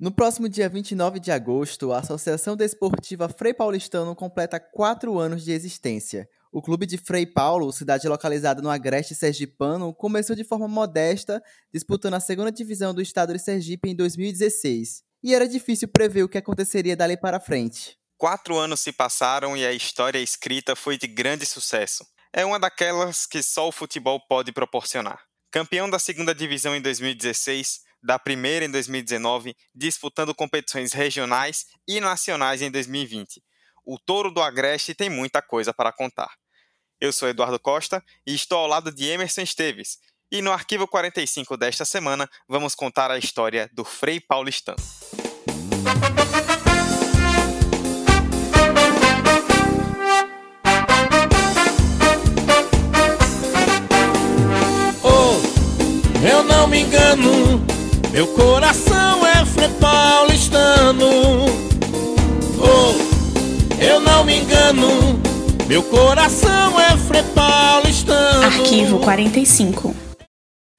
No próximo dia 29 de agosto, a Associação Desportiva Frei Paulistano completa quatro anos de existência. O clube de Frei Paulo, cidade localizada no Agreste Sergipano, começou de forma modesta, disputando a segunda divisão do estado de Sergipe em 2016. E era difícil prever o que aconteceria dali para frente. Quatro anos se passaram e a história escrita foi de grande sucesso. É uma daquelas que só o futebol pode proporcionar. Campeão da segunda divisão em 2016, da primeira em 2019, disputando competições regionais e nacionais em 2020. O Touro do Agreste tem muita coisa para contar. Eu sou Eduardo Costa e estou ao lado de Emerson Esteves. E no arquivo 45 desta semana, vamos contar a história do Frei Paulistano. Oh, eu não me engano meu coração é Frei Paulistano. Oh, eu não me engano Meu coração é Frei Paulistano. Arquivo 45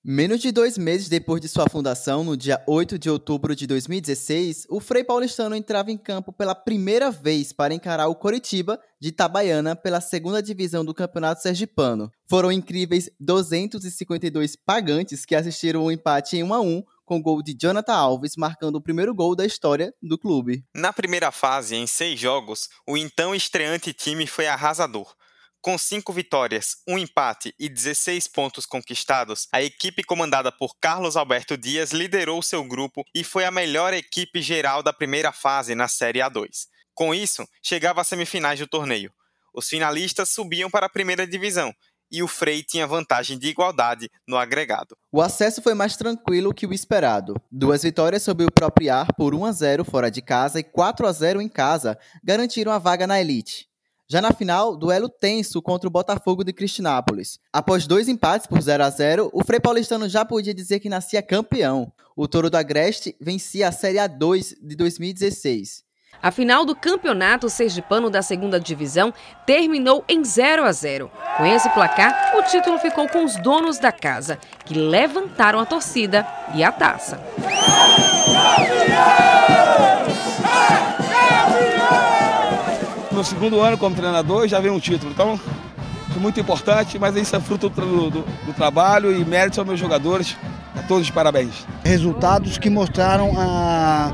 Menos de dois meses depois de sua fundação, no dia 8 de outubro de 2016, o Frei Paulistano entrava em campo pela primeira vez para encarar o Coritiba de Itabaiana pela segunda divisão do Campeonato Sergipano. Foram incríveis 252 pagantes que assistiram o empate em 1 a 1 com gol de Jonathan Alves marcando o primeiro gol da história do clube. Na primeira fase, em seis jogos, o então estreante time foi arrasador. Com cinco vitórias, um empate e 16 pontos conquistados, a equipe comandada por Carlos Alberto Dias liderou seu grupo e foi a melhor equipe geral da primeira fase na Série A2. Com isso, chegava às semifinais do torneio. Os finalistas subiam para a primeira divisão e o Frei tinha vantagem de igualdade no agregado. O acesso foi mais tranquilo que o esperado. Duas vitórias sob o próprio ar por 1 a 0 fora de casa e 4 a 0 em casa garantiram a vaga na elite. Já na final, duelo tenso contra o Botafogo de Cristinápolis. Após dois empates por 0 a 0 o Frei Paulistano já podia dizer que nascia campeão. O Touro do Agreste vencia a Série A2 de 2016. A final do Campeonato Sergipano da Segunda Divisão terminou em 0 a 0. Com esse placar, o título ficou com os donos da casa, que levantaram a torcida e a taça. no segundo ano como treinador já veio um título. Então, é muito importante, mas isso é fruto do, do, do trabalho e mérito aos meus jogadores. A todos os parabéns. Resultados que mostraram a,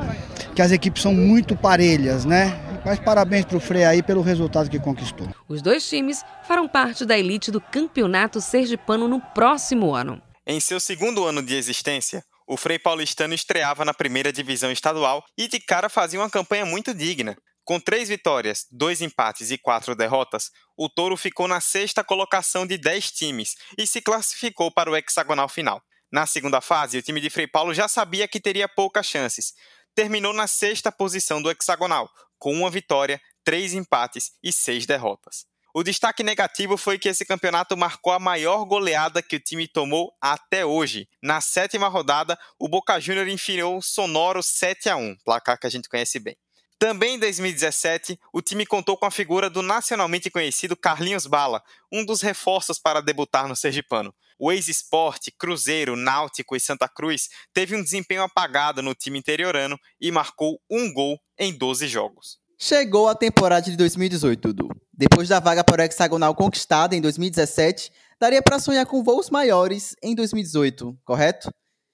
que as equipes são muito parelhas, né? Mas parabéns para o Frei aí pelo resultado que conquistou. Os dois times farão parte da elite do Campeonato Sergipano no próximo ano. Em seu segundo ano de existência, o Frei Paulistano estreava na primeira divisão estadual e de cara fazia uma campanha muito digna. Com três vitórias, dois empates e quatro derrotas, o Touro ficou na sexta colocação de dez times e se classificou para o hexagonal final. Na segunda fase, o time de Frei Paulo já sabia que teria poucas chances. Terminou na sexta posição do hexagonal, com uma vitória, três empates e seis derrotas. O destaque negativo foi que esse campeonato marcou a maior goleada que o time tomou até hoje. Na sétima rodada, o Boca Júnior enfiou sonoro 7 a 1, placar que a gente conhece bem. Também em 2017, o time contou com a figura do nacionalmente conhecido Carlinhos Bala, um dos reforços para debutar no Sergipano. O ex-esporte, Cruzeiro, Náutico e Santa Cruz teve um desempenho apagado no time interiorano e marcou um gol em 12 jogos. Chegou a temporada de 2018, Dudu. Depois da vaga para o hexagonal conquistada em 2017, daria para sonhar com voos maiores em 2018, correto?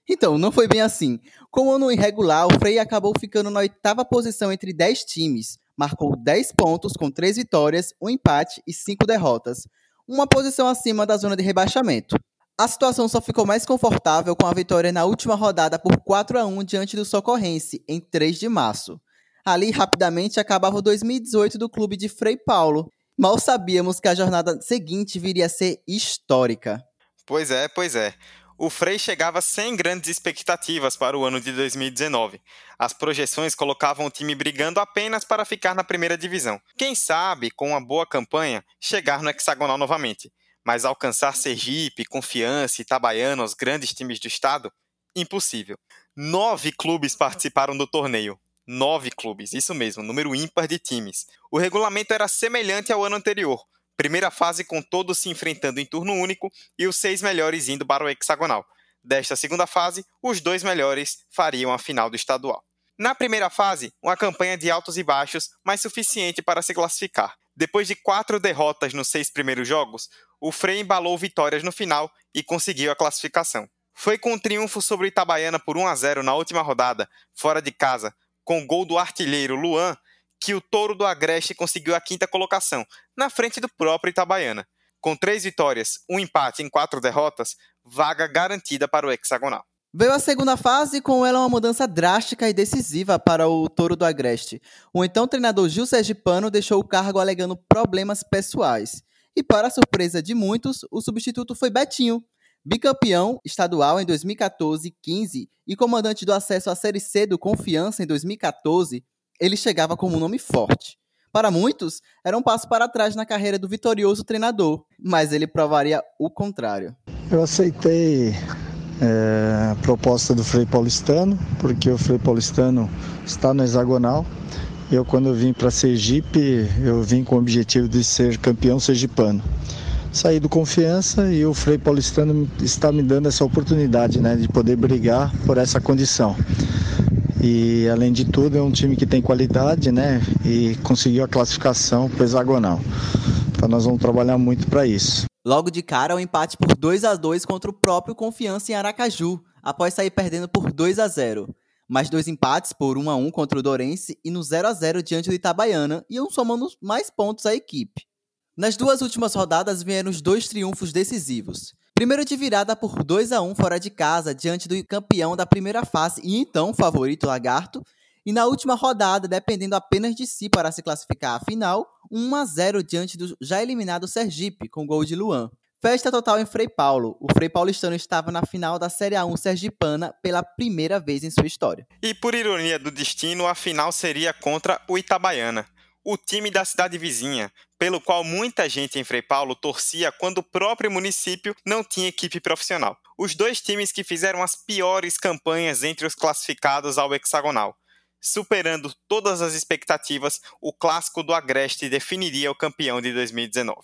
Então, não foi bem assim. Com o ano irregular, o Frei acabou ficando na oitava posição entre 10 times. Marcou 10 pontos com 3 vitórias, um empate e 5 derrotas. Uma posição acima da zona de rebaixamento. A situação só ficou mais confortável com a vitória na última rodada por 4 a 1 diante do Socorrense, em 3 de março. Ali, rapidamente, acabava o 2018 do clube de Frei Paulo. Mal sabíamos que a jornada seguinte viria a ser histórica. Pois é, pois é o Frei chegava sem grandes expectativas para o ano de 2019. As projeções colocavam o time brigando apenas para ficar na primeira divisão. Quem sabe, com uma boa campanha, chegar no hexagonal novamente. Mas alcançar Sergipe, Confiança Itabaiana, os grandes times do estado, impossível. Nove clubes participaram do torneio. Nove clubes, isso mesmo, número ímpar de times. O regulamento era semelhante ao ano anterior, Primeira fase com todos se enfrentando em turno único e os seis melhores indo para o hexagonal. Desta segunda fase, os dois melhores fariam a final do estadual. Na primeira fase, uma campanha de altos e baixos, mas suficiente para se classificar. Depois de quatro derrotas nos seis primeiros jogos, o Frei embalou vitórias no final e conseguiu a classificação. Foi com um triunfo sobre o Itabaiana por 1 a 0 na última rodada, fora de casa, com gol do artilheiro Luan, que o Touro do Agreste conseguiu a quinta colocação, na frente do próprio Itabaiana. Com três vitórias, um empate em quatro derrotas, vaga garantida para o hexagonal. Veio a segunda fase com ela uma mudança drástica e decisiva para o Touro do Agreste. O então treinador Gil Sergipano deixou o cargo alegando problemas pessoais. E para surpresa de muitos, o substituto foi Betinho, bicampeão estadual em 2014 e 15 e comandante do acesso à Série C do Confiança em 2014, ele chegava como um nome forte. Para muitos, era um passo para trás na carreira do vitorioso treinador, mas ele provaria o contrário. Eu aceitei é, a proposta do Frei Paulistano, porque o Frei Paulistano está no hexagonal. Eu, quando vim para Sergipe, eu vim com o objetivo de ser campeão sergipano. Saí do Confiança e o Frei Paulistano está me dando essa oportunidade né, de poder brigar por essa condição. E além de tudo é um time que tem qualidade, né? E conseguiu a classificação para hexagonal. Então nós vamos trabalhar muito para isso. Logo de cara, o um empate por 2 a 2 contra o próprio Confiança em Aracaju, após sair perdendo por 2 a 0. Mais dois empates por 1 a 1 contra o Dorense e no 0 a 0 diante do Itabaiana, iam somando mais pontos à equipe. Nas duas últimas rodadas vieram os dois triunfos decisivos. Primeiro de virada por 2 a 1 fora de casa diante do campeão da primeira fase e então favorito Lagarto, e na última rodada, dependendo apenas de si para se classificar à final, 1 a 0 diante do já eliminado Sergipe, com gol de Luan. Festa total em Frei Paulo. O Frei Paulistano estava na final da Série A1 Sergipana pela primeira vez em sua história. E por ironia do destino, a final seria contra o Itabaiana o time da cidade vizinha, pelo qual muita gente em Frei Paulo torcia quando o próprio município não tinha equipe profissional. Os dois times que fizeram as piores campanhas entre os classificados ao hexagonal. Superando todas as expectativas, o clássico do Agreste definiria o campeão de 2019.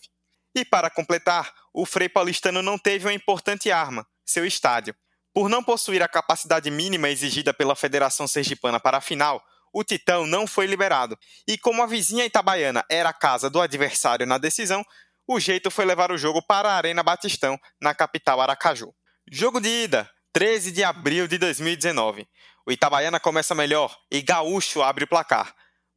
E para completar, o Frei Paulistano não teve uma importante arma, seu estádio. Por não possuir a capacidade mínima exigida pela Federação Sergipana para a final, o Titão não foi liberado. E como a vizinha Itabaiana era a casa do adversário na decisão, o jeito foi levar o jogo para a Arena Batistão, na capital Aracaju. Jogo de ida, 13 de abril de 2019. O Itabaiana começa melhor e Gaúcho abre o placar.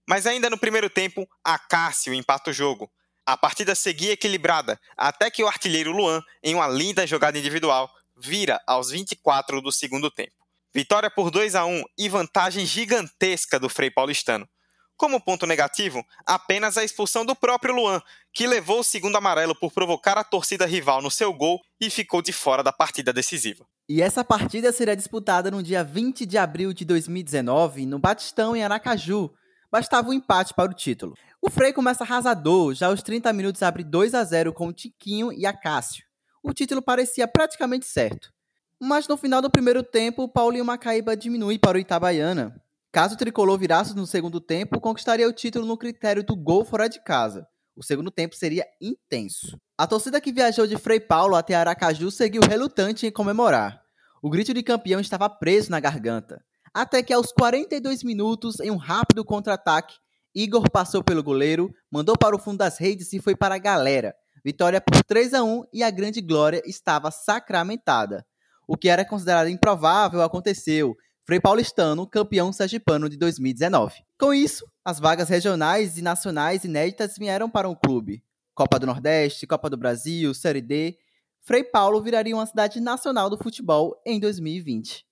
Mas ainda no primeiro tempo, Acácio empata o jogo. A partida seguia equilibrada, até que o artilheiro Luan, em uma linda jogada individual, vira aos 24 do segundo tempo. Vitória por 2 a 1 e vantagem gigantesca do Frei Paulistano. Como ponto negativo, apenas a expulsão do próprio Luan, que levou o segundo amarelo por provocar a torcida rival no seu gol e ficou de fora da partida decisiva. E essa partida será disputada no dia 20 de abril de 2019, no Batistão, em Aracaju. Bastava um empate para o título. O Frei começa arrasador, já aos 30 minutos abre 2 a 0 com o Tiquinho e Acácio. O título parecia praticamente certo. Mas no final do primeiro tempo, Paulinho Macaíba diminui para o Itabaiana. Caso o tricolor virasse no segundo tempo, conquistaria o título no critério do gol fora de casa. O segundo tempo seria intenso. A torcida que viajou de Frei Paulo até Aracaju seguiu relutante em comemorar. O grito de campeão estava preso na garganta. Até que aos 42 minutos, em um rápido contra-ataque, Igor passou pelo goleiro, mandou para o fundo das redes e foi para a galera. Vitória por 3 a 1 e a grande glória estava sacramentada. O que era considerado improvável aconteceu. Frei Paulistano, campeão sergipano de 2019. Com isso, as vagas regionais e nacionais inéditas vieram para o um clube. Copa do Nordeste, Copa do Brasil, Série D. Frei Paulo viraria uma cidade nacional do futebol em 2020.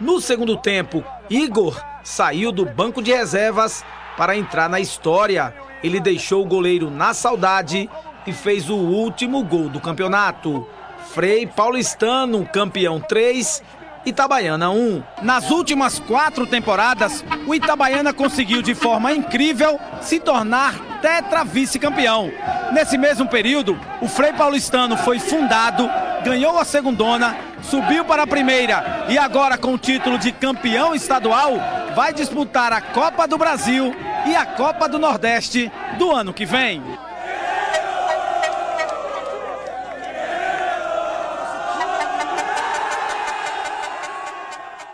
No segundo tempo, Igor saiu do banco de reservas para entrar na história. Ele deixou o goleiro na saudade e fez o último gol do campeonato. Frei Paulistano, campeão 3, Itabaiana 1. Nas últimas quatro temporadas, o Itabaiana conseguiu de forma incrível se tornar tetra vice-campeão. Nesse mesmo período, o Frei Paulistano foi fundado, ganhou a segundona, subiu para a primeira e agora com o título de campeão estadual, vai disputar a Copa do Brasil e a Copa do Nordeste do ano que vem.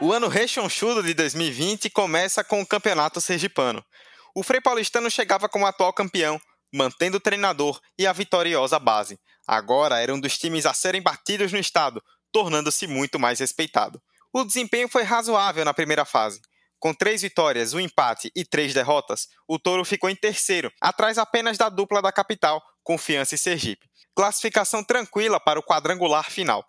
O ano rechonchudo de 2020 começa com o Campeonato Sergipano. O Frei Paulistano chegava como atual campeão, mantendo o treinador e a vitoriosa base. Agora era um dos times a serem batidos no estado, tornando-se muito mais respeitado. O desempenho foi razoável na primeira fase. Com três vitórias, um empate e três derrotas, o Touro ficou em terceiro, atrás apenas da dupla da capital, Confiança e Sergipe. Classificação tranquila para o quadrangular final.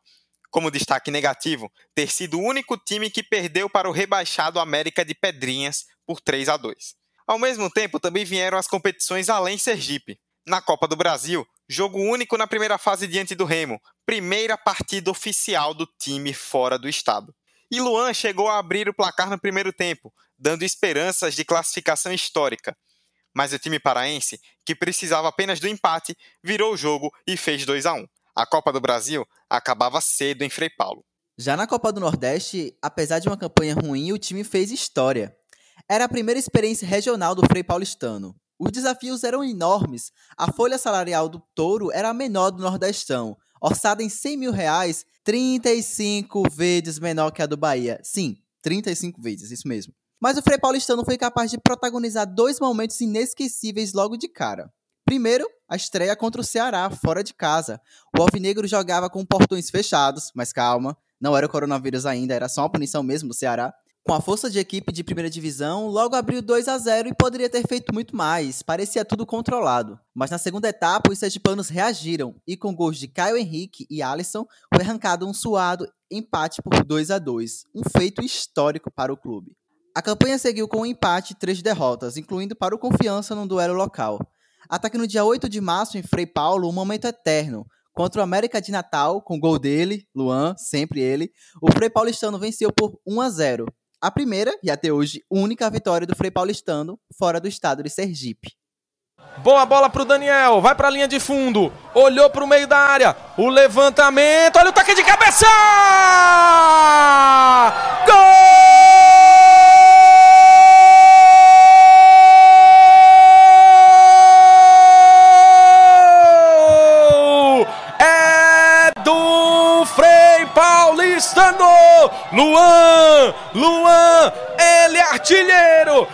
Como destaque negativo, ter sido o único time que perdeu para o rebaixado América de Pedrinhas por 3 a 2. Ao mesmo tempo, também vieram as competições além Sergipe. Na Copa do Brasil, jogo único na primeira fase diante do Remo, primeira partida oficial do time fora do estado. E Luan chegou a abrir o placar no primeiro tempo, dando esperanças de classificação histórica. Mas o time paraense, que precisava apenas do empate, virou o jogo e fez 2 a 1. A Copa do Brasil acabava cedo em Frei Paulo. Já na Copa do Nordeste, apesar de uma campanha ruim, o time fez história. Era a primeira experiência regional do Frei Paulistano. Os desafios eram enormes. A folha salarial do Touro era a menor do Nordestão, orçada em 100 mil reais, 35 vezes menor que a do Bahia. Sim, 35 vezes, isso mesmo. Mas o Frei Paulistano foi capaz de protagonizar dois momentos inesquecíveis logo de cara. Primeiro, a estreia contra o Ceará, fora de casa. O Alvinegro jogava com portões fechados, mas calma, não era o coronavírus ainda, era só uma punição mesmo do Ceará. Com a força de equipe de primeira divisão, logo abriu 2 a 0 e poderia ter feito muito mais, parecia tudo controlado. Mas na segunda etapa, os sergipanos reagiram e com gols de Caio Henrique e Alisson, foi arrancado um suado empate por 2 a 2 um feito histórico para o clube. A campanha seguiu com um empate e três derrotas, incluindo para o Confiança num duelo local. Até que no dia 8 de março, em Frei Paulo, um momento eterno. Contra o América de Natal, com gol dele, Luan, sempre ele, o Frei Paulistano venceu por 1 a 0 a primeira, e até hoje, única vitória do Frei Paulistano fora do estado de Sergipe. Boa bola pro Daniel, vai pra linha de fundo, olhou pro meio da área, o levantamento, olha o toque de cabeça! Gol!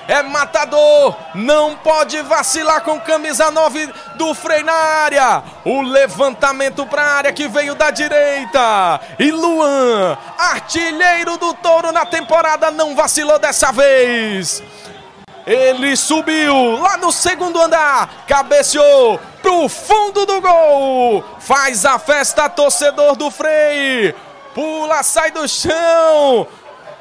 É matador! Não pode vacilar com camisa 9 do Frei na área! O levantamento para a área que veio da direita! E Luan, artilheiro do Touro na temporada, não vacilou dessa vez! Ele subiu lá no segundo andar, cabeceou pro fundo do gol. Faz a festa, torcedor do Frei. Pula, sai do chão.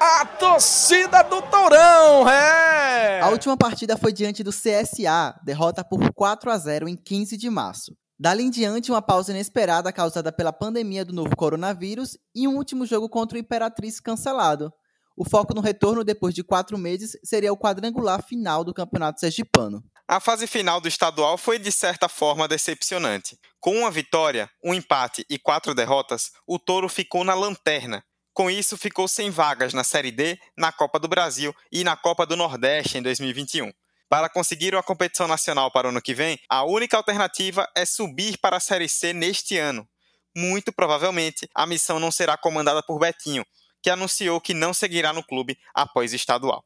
A torcida do Tourão, é! A última partida foi diante do CSA, derrota por 4 a 0 em 15 de março. Dali em diante, uma pausa inesperada causada pela pandemia do novo coronavírus e um último jogo contra o Imperatriz cancelado. O foco no retorno depois de quatro meses seria o quadrangular final do Campeonato Sergipano. A fase final do estadual foi de certa forma decepcionante. Com uma vitória, um empate e quatro derrotas, o Touro ficou na lanterna. Com isso, ficou sem vagas na Série D, na Copa do Brasil e na Copa do Nordeste em 2021. Para conseguir uma competição nacional para o ano que vem, a única alternativa é subir para a Série C neste ano. Muito provavelmente, a missão não será comandada por Betinho, que anunciou que não seguirá no clube após o estadual.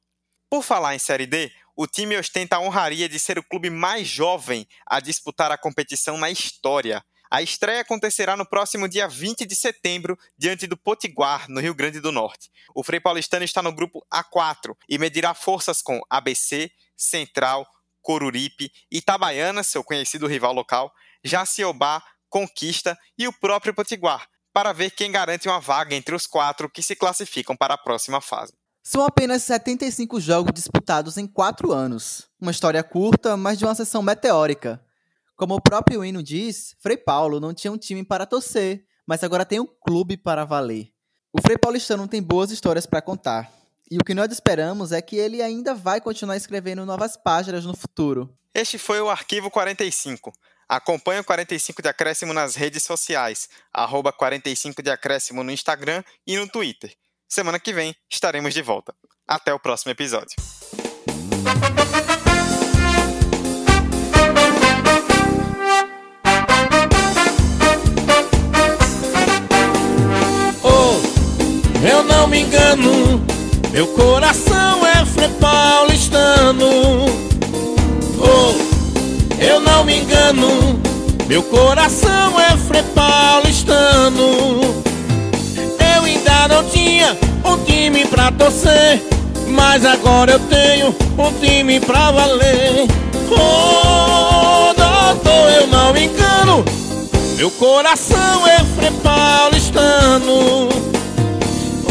Por falar em Série D, o time ostenta a honraria de ser o clube mais jovem a disputar a competição na história. A estreia acontecerá no próximo dia 20 de setembro, diante do Potiguar, no Rio Grande do Norte. O Frei Paulistano está no grupo A4 e medirá forças com ABC, Central, Coruripe, Itabaiana, seu conhecido rival local, Jaciobá, Conquista e o próprio Potiguar, para ver quem garante uma vaga entre os quatro que se classificam para a próxima fase. São apenas 75 jogos disputados em quatro anos. Uma história curta, mas de uma sessão meteórica. Como o próprio hino diz, Frei Paulo não tinha um time para torcer, mas agora tem um clube para valer. O Frei Paulistano tem boas histórias para contar. E o que nós esperamos é que ele ainda vai continuar escrevendo novas páginas no futuro. Este foi o Arquivo 45. Acompanhe o 45 de Acréscimo nas redes sociais, arroba 45 de Acréscimo no Instagram e no Twitter. Semana que vem estaremos de volta. Até o próximo episódio. Eu não me engano Meu coração é Frei Paulistano. Oh, eu não me engano. Meu coração é Frei Paulistano. Eu ainda não tinha um time pra torcer. Mas agora eu tenho um time pra valer. Oh, doutor, eu não me engano. Meu coração é Frei Paulistano.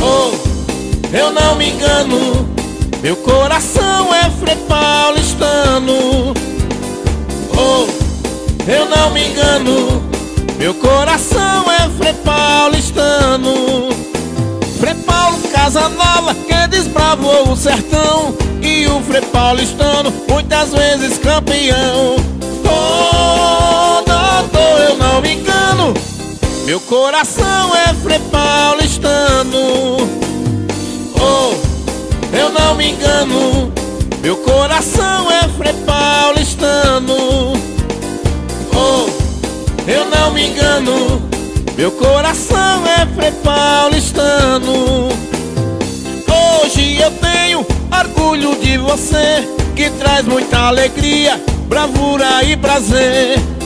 Oh, eu não me engano, meu coração é Frei Paulistano. Oh, eu não me engano, meu coração é Frei Paulistano. Frei Paulo Casanova que desbravou o sertão e o Frei Paulistano muitas vezes campeão. Oh, doutor, eu não me engano, meu coração é Frei Paulistano oh, eu não me engano, meu coração é Frei Paulistano. Oh, eu não me engano, meu coração é Frei Paulistano. Hoje eu tenho orgulho de você, que traz muita alegria, bravura e prazer.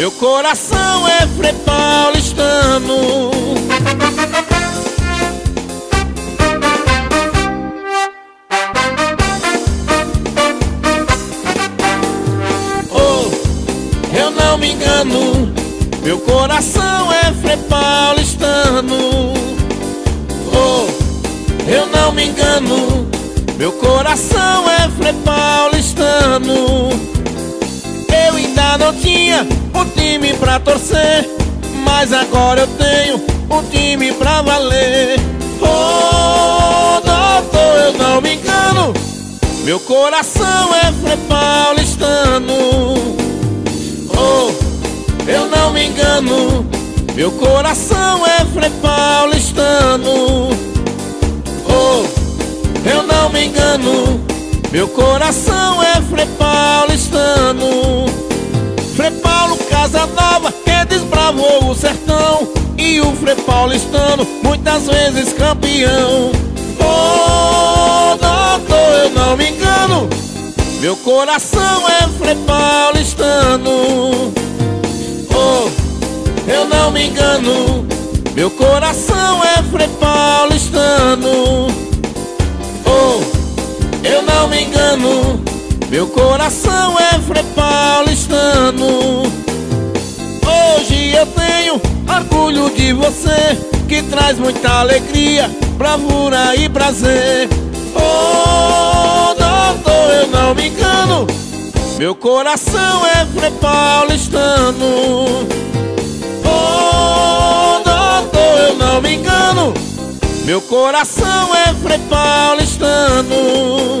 Meu coração é Frei Paulistano. Oh, eu não me engano Meu coração é Frei Paulistano. Oh, eu não me engano Meu coração é Frei Paulistano. Eu ainda não tinha um time pra torcer Mas agora eu tenho um time pra valer. Oh, doutor, eu não me engano Meu coração é Frei Paulistano. Oh, eu não me engano Meu coração é Frei Paulistano. Oh, eu não me engano meu coração é Frei Paulistano. Frei Paulo Casa Nova que desbravou o sertão. E o Frei Paulistano muitas vezes campeão. Oh, doutor, eu não me engano. Meu coração é Frei Paulistano. Oh, eu não me engano. Meu coração é Frei Paulistano. Oh eu não me engano, meu coração é Frei Paulistano. Eu tenho orgulho de você, que traz muita alegria, bravura e prazer. Oh, doutor, eu não me engano, meu coração é Frei Paulistano. Oh, doutor, eu não me engano. Meu coração é Frei Paulistano